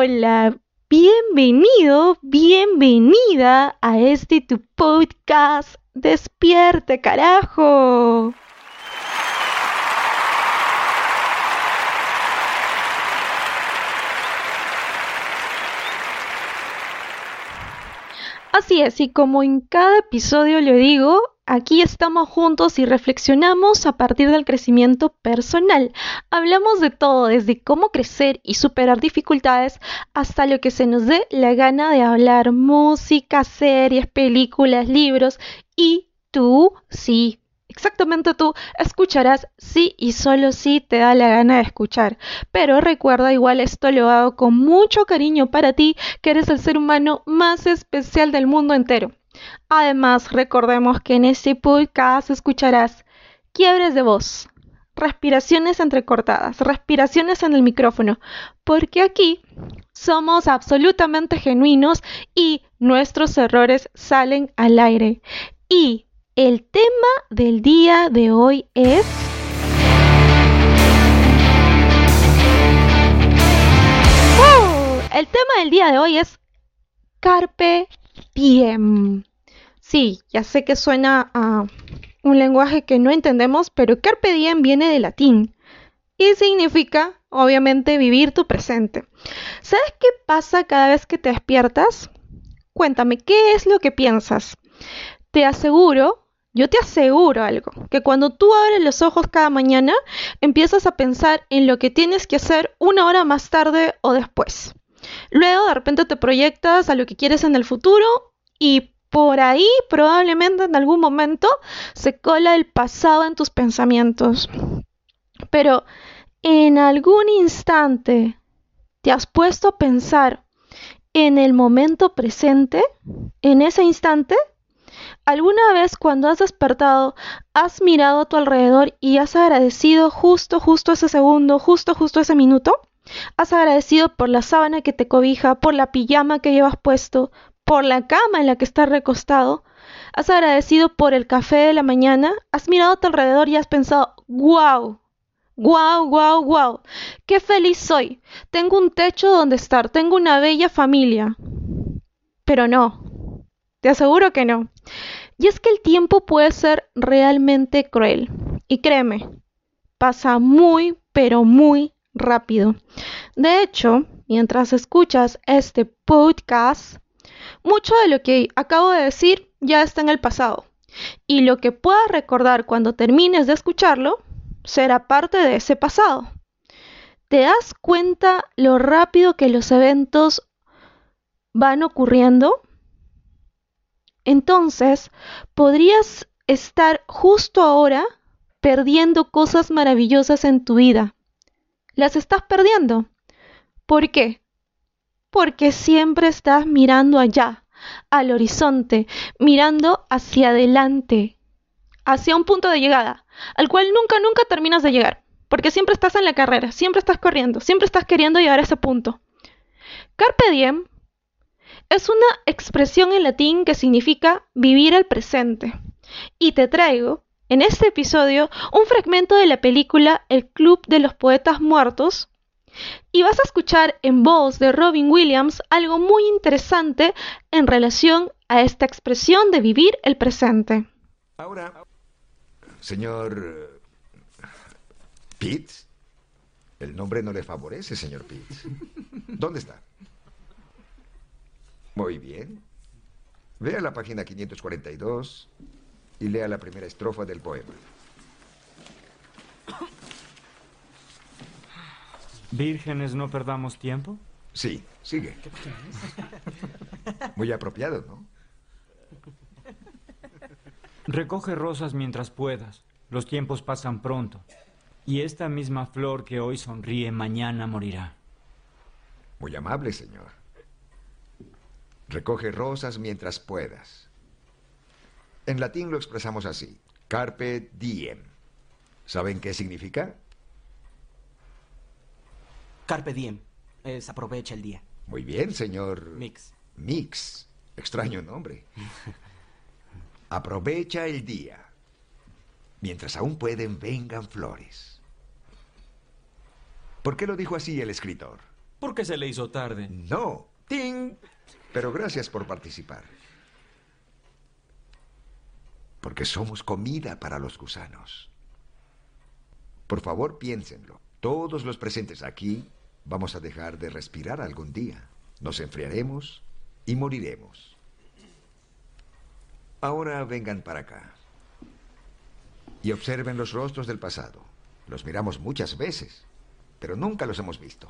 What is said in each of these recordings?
Hola, bienvenido, bienvenida a este tu podcast. Despierte, carajo. Así es, y como en cada episodio le digo, aquí estamos juntos y reflexionamos a partir del crecimiento personal. Hablamos de todo, desde cómo crecer y superar dificultades hasta lo que se nos dé la gana de hablar, música, series, películas, libros y tú, sí, exactamente tú escucharás sí y solo si te da la gana de escuchar. Pero recuerda, igual esto lo hago con mucho cariño para ti, que eres el ser humano más especial del mundo entero. Además, recordemos que en este podcast escucharás quiebres de voz, respiraciones entrecortadas, respiraciones en el micrófono, porque aquí somos absolutamente genuinos y nuestros errores salen al aire. Y el tema del día de hoy es... El tema del día de hoy es Carpe Diem. Sí, ya sé que suena a un lenguaje que no entendemos, pero Carpe Diem viene de latín y significa, obviamente, vivir tu presente. ¿Sabes qué pasa cada vez que te despiertas? Cuéntame, ¿qué es lo que piensas? Te aseguro yo te aseguro algo, que cuando tú abres los ojos cada mañana, empiezas a pensar en lo que tienes que hacer una hora más tarde o después. Luego de repente te proyectas a lo que quieres en el futuro y por ahí probablemente en algún momento se cola el pasado en tus pensamientos. Pero en algún instante te has puesto a pensar en el momento presente, en ese instante, ¿Alguna vez cuando has despertado has mirado a tu alrededor y has agradecido justo, justo ese segundo, justo, justo ese minuto? ¿Has agradecido por la sábana que te cobija, por la pijama que llevas puesto, por la cama en la que estás recostado? ¿Has agradecido por el café de la mañana? ¿Has mirado a tu alrededor y has pensado, wow, wow, wow, wow, qué feliz soy? Tengo un techo donde estar, tengo una bella familia. Pero no, te aseguro que no. Y es que el tiempo puede ser realmente cruel. Y créeme, pasa muy, pero muy rápido. De hecho, mientras escuchas este podcast, mucho de lo que acabo de decir ya está en el pasado. Y lo que puedas recordar cuando termines de escucharlo será parte de ese pasado. ¿Te das cuenta lo rápido que los eventos van ocurriendo? entonces podrías estar justo ahora perdiendo cosas maravillosas en tu vida. Las estás perdiendo. ¿Por qué? Porque siempre estás mirando allá, al horizonte, mirando hacia adelante, hacia un punto de llegada, al cual nunca, nunca terminas de llegar, porque siempre estás en la carrera, siempre estás corriendo, siempre estás queriendo llegar a ese punto. Carpe diem es una expresión en latín que significa vivir el presente. Y te traigo, en este episodio, un fragmento de la película El Club de los Poetas Muertos. Y vas a escuchar en voz de Robin Williams algo muy interesante en relación a esta expresión de vivir el presente. Ahora, señor Pitts, el nombre no le favorece, señor Pitts. ¿Dónde está? Muy bien. Vea la página 542 y lea la primera estrofa del poema. Vírgenes, no perdamos tiempo. Sí, sigue. Muy apropiado, ¿no? Recoge rosas mientras puedas. Los tiempos pasan pronto. Y esta misma flor que hoy sonríe mañana morirá. Muy amable, señor. Recoge rosas mientras puedas. En latín lo expresamos así, carpe diem. ¿Saben qué significa? Carpe diem. Es aprovecha el día. Muy bien, señor. Mix. Mix. Extraño nombre. Aprovecha el día. Mientras aún pueden, vengan flores. ¿Por qué lo dijo así el escritor? ¿Por qué se le hizo tarde? No. ¡Ting! Pero gracias por participar. Porque somos comida para los gusanos. Por favor, piénsenlo. Todos los presentes aquí vamos a dejar de respirar algún día. Nos enfriaremos y moriremos. Ahora vengan para acá. Y observen los rostros del pasado. Los miramos muchas veces, pero nunca los hemos visto.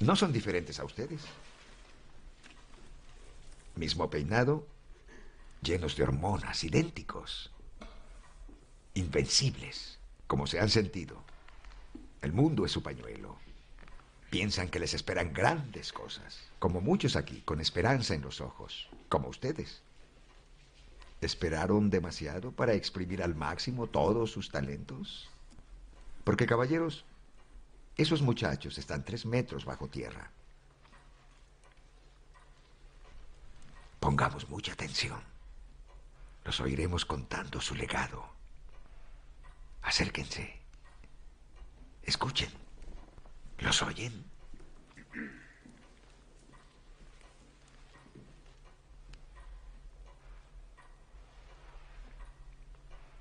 No son diferentes a ustedes. Mismo peinado, llenos de hormonas, idénticos, invencibles, como se han sentido. El mundo es su pañuelo. Piensan que les esperan grandes cosas, como muchos aquí, con esperanza en los ojos, como ustedes. ¿Esperaron demasiado para exprimir al máximo todos sus talentos? Porque, caballeros, esos muchachos están tres metros bajo tierra. Pongamos mucha atención. Los oiremos contando su legado. Acérquense. Escuchen. ¿Los oyen?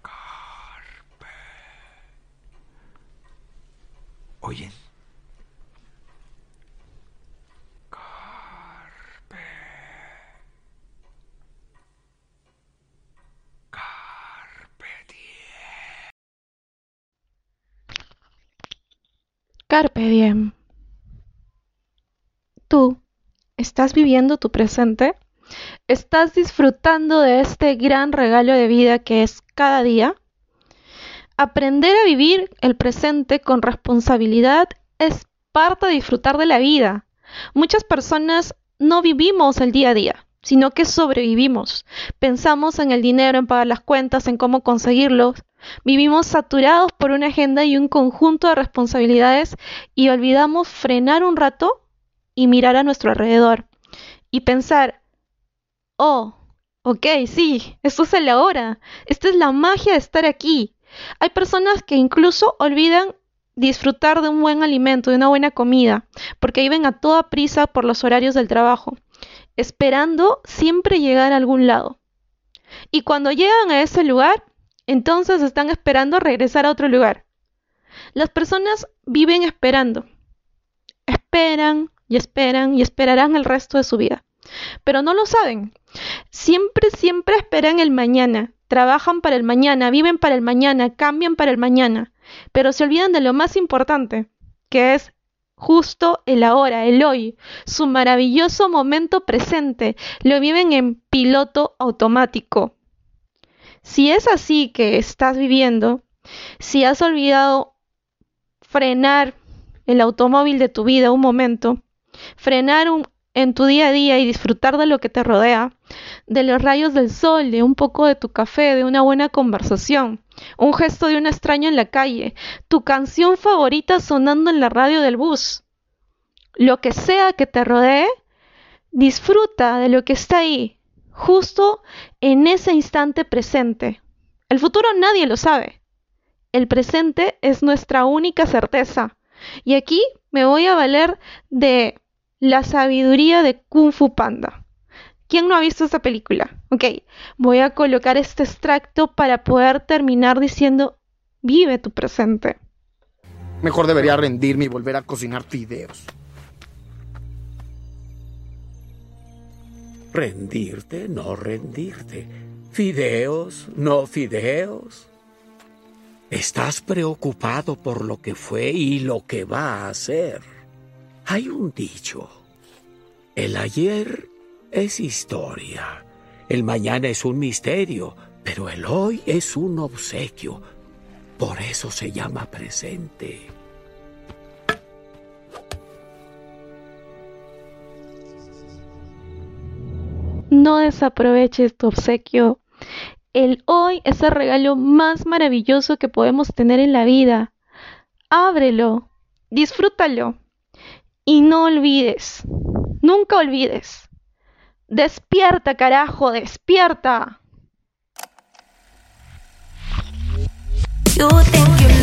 Carpe. ¿Oyen? Carpe. Carpe diem. Carpe diem. ¿Tú estás viviendo tu presente? ¿Estás disfrutando de este gran regalo de vida que es cada día? Aprender a vivir el presente con responsabilidad es parte de disfrutar de la vida. Muchas personas no vivimos el día a día, sino que sobrevivimos. Pensamos en el dinero, en pagar las cuentas, en cómo conseguirlos. Vivimos saturados por una agenda y un conjunto de responsabilidades y olvidamos frenar un rato y mirar a nuestro alrededor y pensar, oh, ok, sí, esto es el ahora, esta es la magia de estar aquí. Hay personas que incluso olvidan disfrutar de un buen alimento, de una buena comida, porque viven a toda prisa por los horarios del trabajo, esperando siempre llegar a algún lado. Y cuando llegan a ese lugar, entonces están esperando regresar a otro lugar. Las personas viven esperando. Esperan y esperan y esperarán el resto de su vida. Pero no lo saben. Siempre, siempre esperan el mañana. Trabajan para el mañana, viven para el mañana, cambian para el mañana. Pero se olvidan de lo más importante, que es justo el ahora, el hoy, su maravilloso momento presente. Lo viven en piloto automático. Si es así que estás viviendo, si has olvidado frenar el automóvil de tu vida un momento, frenar un, en tu día a día y disfrutar de lo que te rodea, de los rayos del sol, de un poco de tu café, de una buena conversación, un gesto de un extraño en la calle, tu canción favorita sonando en la radio del bus. Lo que sea que te rodee, disfruta de lo que está ahí, justo en ese instante presente. El futuro nadie lo sabe. El presente es nuestra única certeza. Y aquí me voy a valer de la sabiduría de Kung Fu Panda. ¿Quién no ha visto esa película? Ok, voy a colocar este extracto para poder terminar diciendo, vive tu presente. Mejor debería rendirme y volver a cocinar fideos. Rendirte, no rendirte. Fideos, no fideos. Estás preocupado por lo que fue y lo que va a ser. Hay un dicho. El ayer es historia. El mañana es un misterio, pero el hoy es un obsequio. Por eso se llama presente. No desaproveches tu obsequio. El hoy es el regalo más maravilloso que podemos tener en la vida. Ábrelo, disfrútalo y no olvides, nunca olvides. Despierta, carajo, despierta. You think